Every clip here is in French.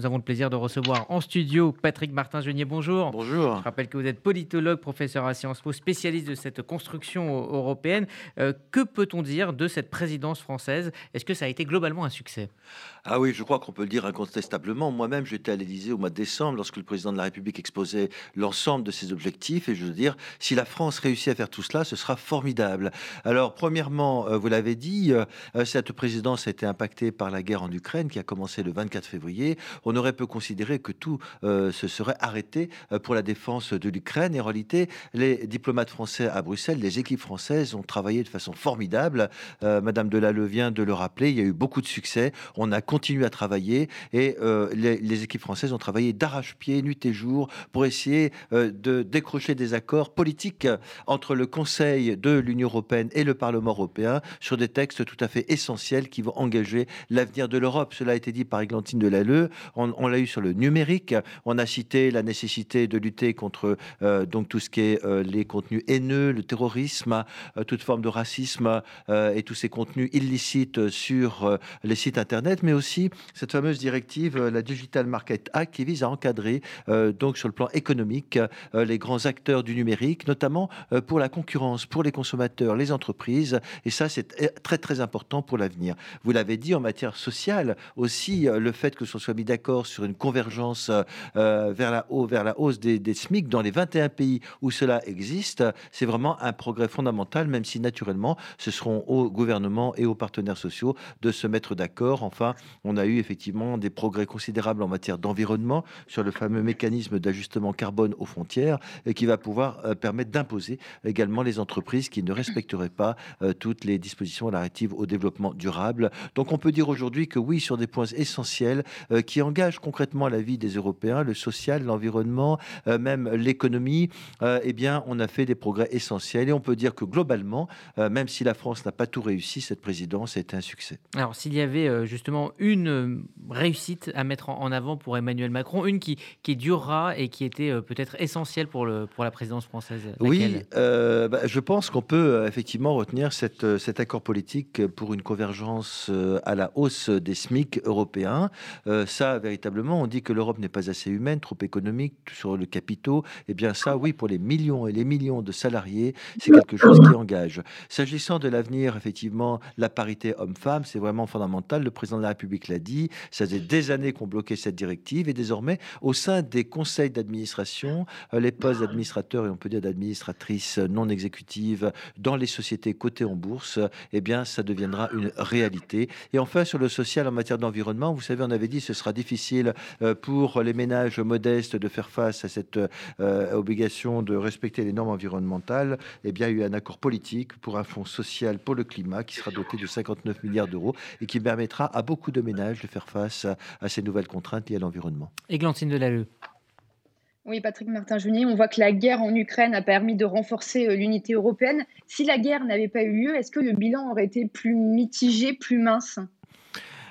Nous avons le plaisir de recevoir en studio Patrick Martin-Genier. Bonjour. Bonjour. Je rappelle que vous êtes politologue, professeur à Sciences Po, spécialiste de cette construction européenne. Euh, que peut-on dire de cette présidence française? Est-ce que ça a été globalement un succès? Ah oui, je crois qu'on peut le dire incontestablement. Moi-même, j'étais à l'Élysée au mois de décembre lorsque le président de la République exposait l'ensemble de ses objectifs. Et je veux dire, si la France réussit à faire tout cela, ce sera formidable. Alors, premièrement, euh, vous l'avez dit, euh, cette présidence a été impactée par la guerre en Ukraine qui a commencé le 24 février on aurait pu considérer que tout euh, se serait arrêté euh, pour la défense de l'Ukraine. Et en réalité, les diplomates français à Bruxelles, les équipes françaises ont travaillé de façon formidable. Euh, Madame Delalleux vient de le rappeler, il y a eu beaucoup de succès. On a continué à travailler et les, équipes françaises ont travaillé d'arrache-pied, nuit et jour, pour essayer de décrocher des accords politiques entre le Conseil de l'Union européenne et le Parlement européen sur des textes tout à fait essentiels qui vont engager l'avenir de l'Europe. Cela a été dit par Églantine Delalleux on, l'a eu sur le numérique. On a cité la nécessité de lutter contre euh, donc tout ce qui est euh, les contenus haineux, le terrorisme, euh, toute forme de racisme et tous ces contenus illicites sur les sites internet, mais aussi cette fameuse directive, la Digital Market Act, qui vise à encadrer donc sur le plan économique les grands acteurs du numérique, notamment pour la concurrence, pour les consommateurs, les entreprises. Et ça, c'est très très important pour l'avenir. Vous l'avez dit en matière sociale aussi, le fait que ce soit mis d'accord sur une convergence euh, vers, la haut, vers la hausse des, SMIC dans les 21 pays où cela existe, c'est vraiment un progrès fondamental, même si naturellement ce seront aux gouvernements et aux partenaires sociaux de se mettre d'accord. Enfin, on a eu effectivement des progrès considérables en matière d'environnement sur le fameux mécanisme d'ajustement carbone aux frontières et qui va pouvoir euh, permettre d'imposer également les entreprises qui ne respecteraient pas euh, toutes les dispositions relatives au développement durable. Donc on peut dire aujourd'hui que oui, sur des points essentiels qui engagent concrètement la vie des Européens, le social, l'environnement, euh, même l'économie, euh, eh bien, on a fait des progrès essentiels. Et on peut dire que globalement, euh, même si la France n'a pas tout réussi, cette présidence a été un succès. Alors, s'il y avait justement une réussite à mettre en avant pour Emmanuel Macron, une qui, qui durera et qui était peut-être essentielle pour, le, pour la présidence française Oui, bah, je pense qu'on peut effectivement retenir cette, cet accord politique pour une convergence à la hausse des SMIC européens. ça, véritablement, on dit que l'Europe n'est pas assez humaine, trop économique sur le capitaux. Eh bien, ça, oui, pour les millions et les millions de salariés, c'est quelque chose qui engage. S'agissant de l'avenir, effectivement, la parité homme-femme, c'est vraiment fondamental. Le président de la République l'a dit. Ça faisait des années qu'on bloquait cette directive et désormais, au sein des conseils d'administration, euh, les postes d'administrateurs et on peut dire d'administratrices non exécutives dans les sociétés cotées en bourse, eh bien, ça deviendra une réalité. Et enfin, sur le social en matière d'environnement, vous savez, on avait dit ce sera difficile difficile euh, pour les ménages modestes de faire face à cette euh, obligation de respecter les normes environnementales, eh bien, il y a eu un accord politique pour un fonds social pour le climat qui sera doté de 59 milliards d'euros et qui permettra à beaucoup de ménages de faire face à, ces nouvelles contraintes liées à l'environnement. Églantine Delalleux. Oui, Patrick Martin-Junier, on voit que la guerre en Ukraine a permis de renforcer euh, l'unité européenne. Si la guerre n'avait pas eu lieu, est-ce que le bilan aurait été plus mitigé, plus mince?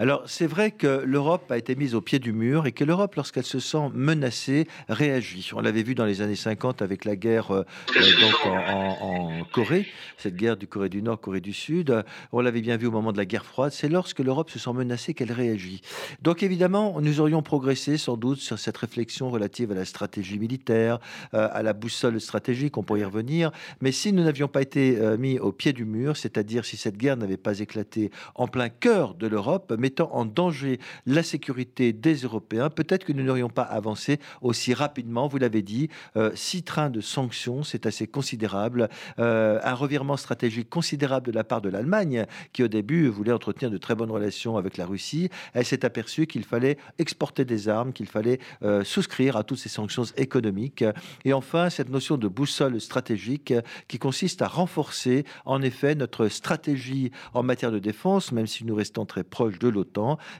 Alors, c'est vrai que l'Europe a été mise au pied du mur et que l'Europe, lorsqu'elle se sent menacée, réagit. On l'avait vu dans les années 50 avec la guerre euh, euh, en, Corée, cette guerre du Corée du Nord, Corée du Sud. On l'avait bien vu au moment de la guerre froide. C'est lorsque l'Europe se sent menacée qu'elle réagit. Donc, évidemment, nous aurions progressé sans doute sur cette réflexion relative à la stratégie militaire, euh, à la boussole stratégique, on pourrait y revenir. Mais si nous n'avions pas été mis au pied du mur, c'est-à-dire si cette guerre n'avait pas éclaté en plein cœur de l'Europe, mais mettant en danger la sécurité des Européens, peut-être que nous n'aurions pas avancé aussi rapidement. Vous l'avez dit, euh, six trains de sanctions, c'est assez considérable. Euh, un revirement stratégique considérable de la part de l'Allemagne, qui au début voulait entretenir de très bonnes relations avec la Russie. Elle s'est aperçue qu'il fallait exporter des armes, qu'il fallait euh, souscrire à toutes ces sanctions économiques. Et enfin, cette notion de boussole stratégique qui consiste à renforcer en effet notre stratégie en matière de défense, même si nous restons très proches de l'OTAN.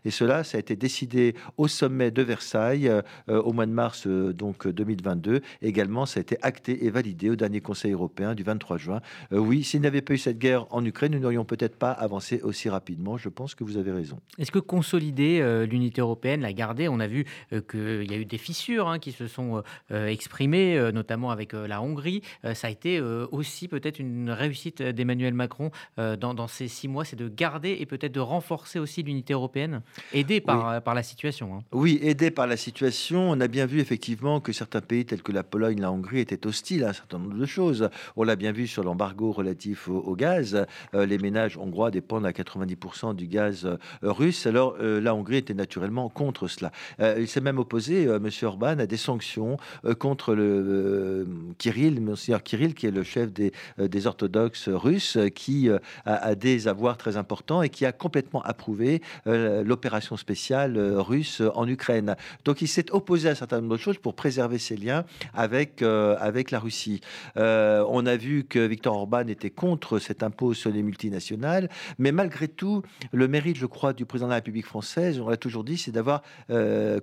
Et cela, ça a été décidé au sommet de Versailles euh, au mois de mars euh, donc 2022. Également, ça a été acté et validé au dernier Conseil européen du 23 juin. Euh, oui, s'il n'y avait pas eu cette guerre en Ukraine, nous n'aurions peut-être pas avancé aussi rapidement. Je pense que vous avez raison. Est-ce que consolider l'unité européenne, la garder, on a vu qu'il y a eu des fissures hein, qui se sont exprimées, notamment avec la Hongrie. ça a été aussi peut-être une réussite d'Emmanuel Macron dans, dans, ces six mois, c'est de garder et peut-être de renforcer aussi l'unité l'unité européenne, aidé par, par la situation. Hein. Oui, aidé par la situation. On a bien vu effectivement que certains pays tels que la Pologne, la Hongrie étaient hostiles à un certain nombre de choses. On l'a bien vu sur l'embargo relatif au, gaz. les ménages hongrois dépendent à 90% du gaz russe. Alors la Hongrie était naturellement contre cela. il s'est même opposé, M. Orban, à des sanctions contre le Kirill, Monsieur Kirill, qui est le chef des, des orthodoxes russes, qui a, des avoirs très importants et qui a complètement approuvé euh, l'opération spéciale euh, russe en Ukraine. Donc il s'est opposé à un certain nombre de choses pour préserver ses liens avec, euh, avec la Russie. on a vu que Viktor Orban était contre cet impôt sur les multinationales, mais malgré tout, le mérite, je crois, du président de la République française, on l'a toujours dit, c'est d'avoir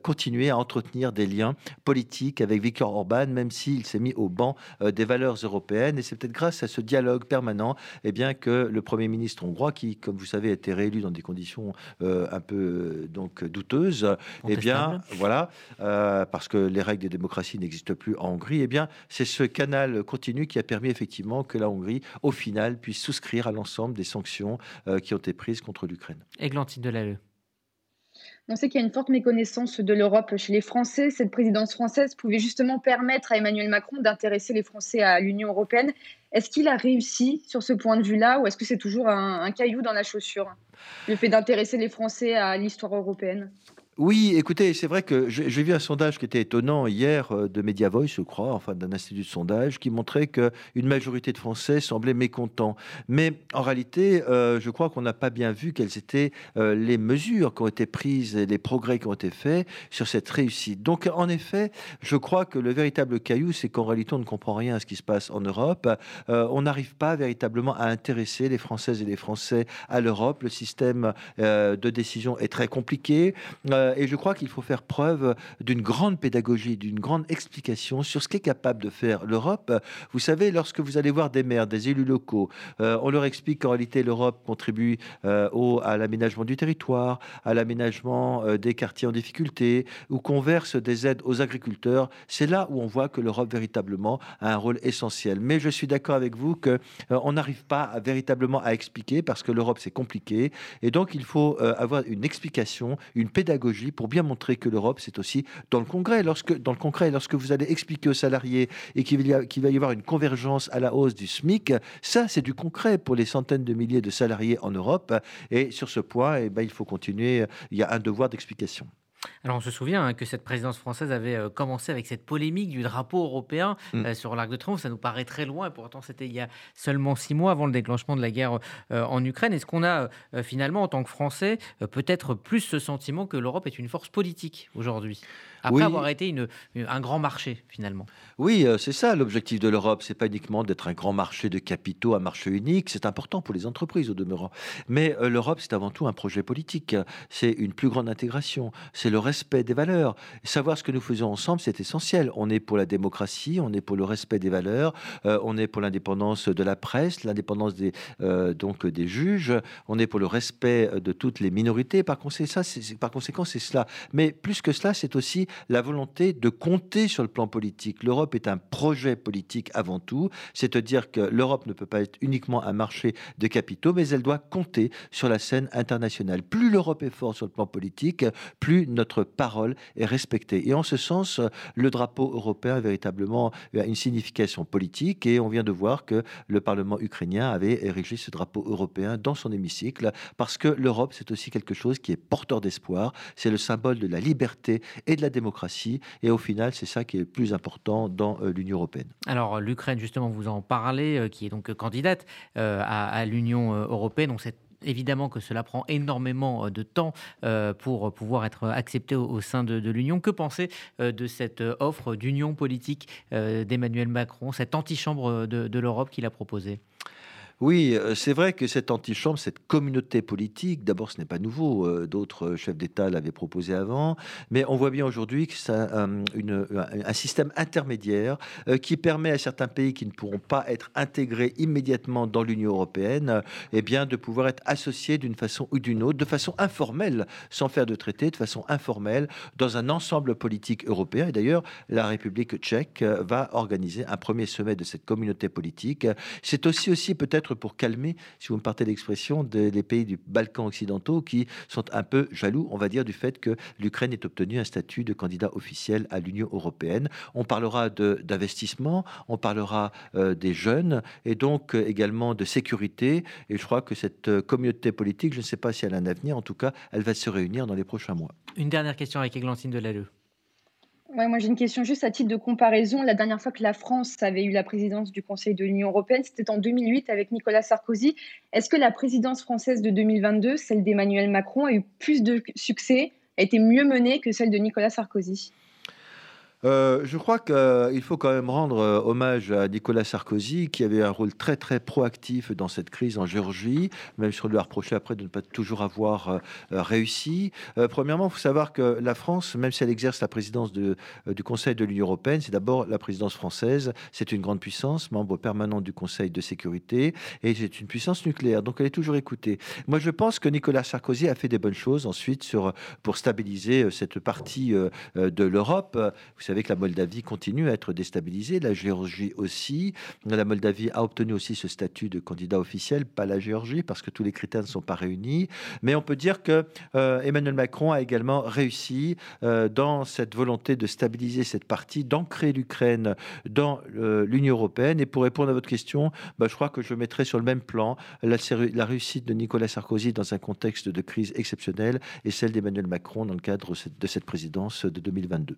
continué à entretenir des liens politiques avec Viktor Orban, même s'il s'est mis au banc des valeurs européennes. Et c'est peut-être grâce à ce dialogue permanent eh bien, que le Premier ministre hongrois, qui, comme vous savez, a été réélu dans des conditions un peu euh, donc douteuses, eh bien, voilà, euh, parce que les règles des démocraties n'existent plus en Hongrie, eh bien, c'est ce canal continu qui a permis effectivement que la Hongrie, au final, puisse souscrire à l'ensemble des sanctions qui ont été prises contre l'Ukraine. Églantine de l'AE. On sait qu'il y a une forte méconnaissance de l'Europe chez les Français. Cette présidence française pouvait justement permettre à Emmanuel Macron d'intéresser les Français à l'Union européenne. Est-ce qu'il a réussi sur ce point de vue-là ou est-ce que c'est toujours un, caillou dans la chaussure, le fait d'intéresser les Français à l'histoire européenne? Oui, écoutez, c'est vrai que j'ai vu un sondage qui était étonnant hier euh, de Media Voice, je crois, enfin d'un institut de sondage, qui montrait qu'une majorité de Français semblaient mécontents. Mais en réalité, euh, je crois qu'on n'a pas bien vu quelles étaient euh, les mesures qui ont été prises et les progrès qui ont été faits sur cette réussite. Donc, en effet, je crois que le véritable caillou, c'est qu'en réalité, on ne comprend rien à ce qui se passe en Europe. on n'arrive pas véritablement à intéresser les Françaises et les Français à l'Europe. Le système de décision est très compliqué. Euh, et je crois qu'il faut faire preuve d'une grande pédagogie, d'une grande explication sur ce qu'est capable de faire l'Europe. Vous savez, lorsque vous allez voir des maires, des élus locaux, euh, on leur explique qu'en réalité l'Europe contribue euh, au, à l'aménagement du territoire, à l'aménagement des quartiers en difficulté, ou qu'on verse des aides aux agriculteurs. C'est là où on voit que l'Europe véritablement a un rôle essentiel. Mais je suis d'accord avec vous que on n'arrive pas véritablement à expliquer parce que l'Europe c'est compliqué et donc il faut avoir une explication, une pédagogie pour bien montrer que l'Europe, c'est aussi dans le Congrès. Lorsque, dans le Congrès, lorsque vous allez expliquer aux salariés et qu'il va y avoir une convergence à la hausse du SMIC, ça, c'est du concret pour les centaines de milliers de salariés en Europe. Et sur ce point, eh ben, il faut continuer. Il y a un devoir d'explication. Alors on se souvient hein, que cette présidence française avait euh, commencé avec cette polémique du drapeau européen mm. euh, sur l'Arc de Triomphe. Ça nous paraît très loin, et pourtant c'était il y a seulement six mois avant le déclenchement de la guerre euh, en Ukraine. Est-ce qu'on a finalement, en tant que Français, peut-être plus ce sentiment que l'Europe est une force politique aujourd'hui? Après avoir été une, un grand marché finalement. Oui, c'est ça l'objectif de l'Europe. C'est pas uniquement d'être un grand marché de capitaux, un marché unique. C'est important pour les entreprises au demeurant. Mais l'Europe, c'est avant tout un projet politique. C'est une plus grande intégration. C'est le respect des valeurs. Savoir ce que nous faisons ensemble, c'est essentiel. On est pour la démocratie, on est pour le respect des valeurs, euh, on est pour l'indépendance de la presse, l'indépendance des, euh, donc des juges, on est pour le respect de toutes les minorités. Par conséquent, par conséquent, c'est cela. Mais plus que cela, c'est aussi la volonté de compter sur le plan politique. L'Europe est un projet politique avant tout, c'est-à-dire que l'Europe ne peut pas être uniquement un marché de capitaux, mais elle doit compter sur la scène internationale. Plus l'Europe est forte sur le plan politique, plus notre parole est respectée. Et en ce sens, le drapeau européen a véritablement une signification politique et on vient de voir que le Parlement ukrainien avait érigé ce drapeau européen dans son hémicycle parce que l'Europe, c'est aussi quelque chose qui est porteur d'espoir, c'est le symbole de la liberté et de la démocratie et au final, c'est ça qui est le plus important dans euh, l'Union européenne. Alors l'Ukraine, justement, vous en parlez, euh, qui est donc candidate euh, à, l'Union européenne, on sait Évidemment que cela prend énormément euh, de temps euh, pour pouvoir être accepté au sein de, l'Union. Que penser euh, de cette offre d'union politique d'Emmanuel Macron, cette antichambre de, de l'Europe qu'il a proposée? Oui, euh, c'est vrai que cette antichambre, cette communauté politique, d'abord, ce n'est pas nouveau. Euh, d'autres chefs d'État l'avaient proposé avant, mais on voit bien aujourd'hui que c'est un, système intermédiaire euh, qui permet à certains pays qui ne pourront pas être intégrés immédiatement dans l'Union européenne, eh bien, de pouvoir être associés d'une façon ou d'une autre, de façon informelle, sans faire de traité, de façon informelle, dans un ensemble politique européen. Et d'ailleurs, la République tchèque va organiser un premier sommet de cette communauté politique. C'est aussi aussi peut-être pour calmer, si vous me partez l'expression, des pays du Balkan occidentaux qui sont un peu jaloux, on va dire, du fait que l'Ukraine ait obtenu un statut de candidat officiel à l'Union européenne. On parlera d'investissement, on parlera euh, des jeunes et donc euh, également de sécurité. Et je crois que cette euh, communauté politique, je ne sais pas si elle a un avenir, en tout cas, elle va se réunir dans les prochains mois. Une dernière question avec Églantine Delalleux. Ouais, moi j'ai une question juste à titre de comparaison. La dernière fois que la France avait eu la présidence du Conseil de l'Union européenne, c'était en 2008 avec Nicolas Sarkozy. Est-ce que la présidence française de 2022, celle d'Emmanuel Macron, a eu plus de succès, a été mieux menée que celle de Nicolas Sarkozy? Euh, je crois qu'il faut quand même rendre euh, hommage à Nicolas Sarkozy, qui avait un rôle très très proactif dans cette crise en Géorgie, même si on lui a reproché après de ne pas toujours avoir euh, réussi. premièrement, il faut savoir que la France, même si elle exerce la présidence de, du Conseil de l'Union européenne, c'est d'abord la présidence française. C'est une grande puissance, membre permanent du Conseil de sécurité, et c'est une puissance nucléaire. Donc elle est toujours écoutée. Moi, je pense que Nicolas Sarkozy a fait des bonnes choses ensuite pour stabiliser cette partie de l'Europe. Vous savez que la Moldavie continue à être déstabilisée, la Géorgie aussi. La Moldavie a obtenu aussi ce statut de candidat officiel, pas la Géorgie, parce que tous les critères ne sont pas réunis. Mais on peut dire que euh, Emmanuel Macron a également réussi euh, dans cette volonté de stabiliser cette partie, d'ancrer l'Ukraine dans euh, l'Union européenne. Et pour répondre à votre question, bah, je crois que je mettrai sur le même plan la, la réussite de Nicolas Sarkozy dans un contexte de crise exceptionnelle et celle d'Emmanuel Macron dans le cadre de cette présidence de 2022.